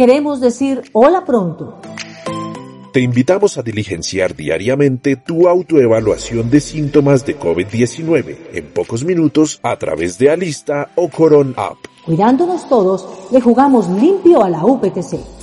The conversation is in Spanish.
queremos decir hola pronto. Te invitamos a diligenciar diariamente tu autoevaluación de síntomas de COVID-19 en pocos minutos a través de Alista o Coron App. Cuidándonos todos, le jugamos limpio a la UPTC.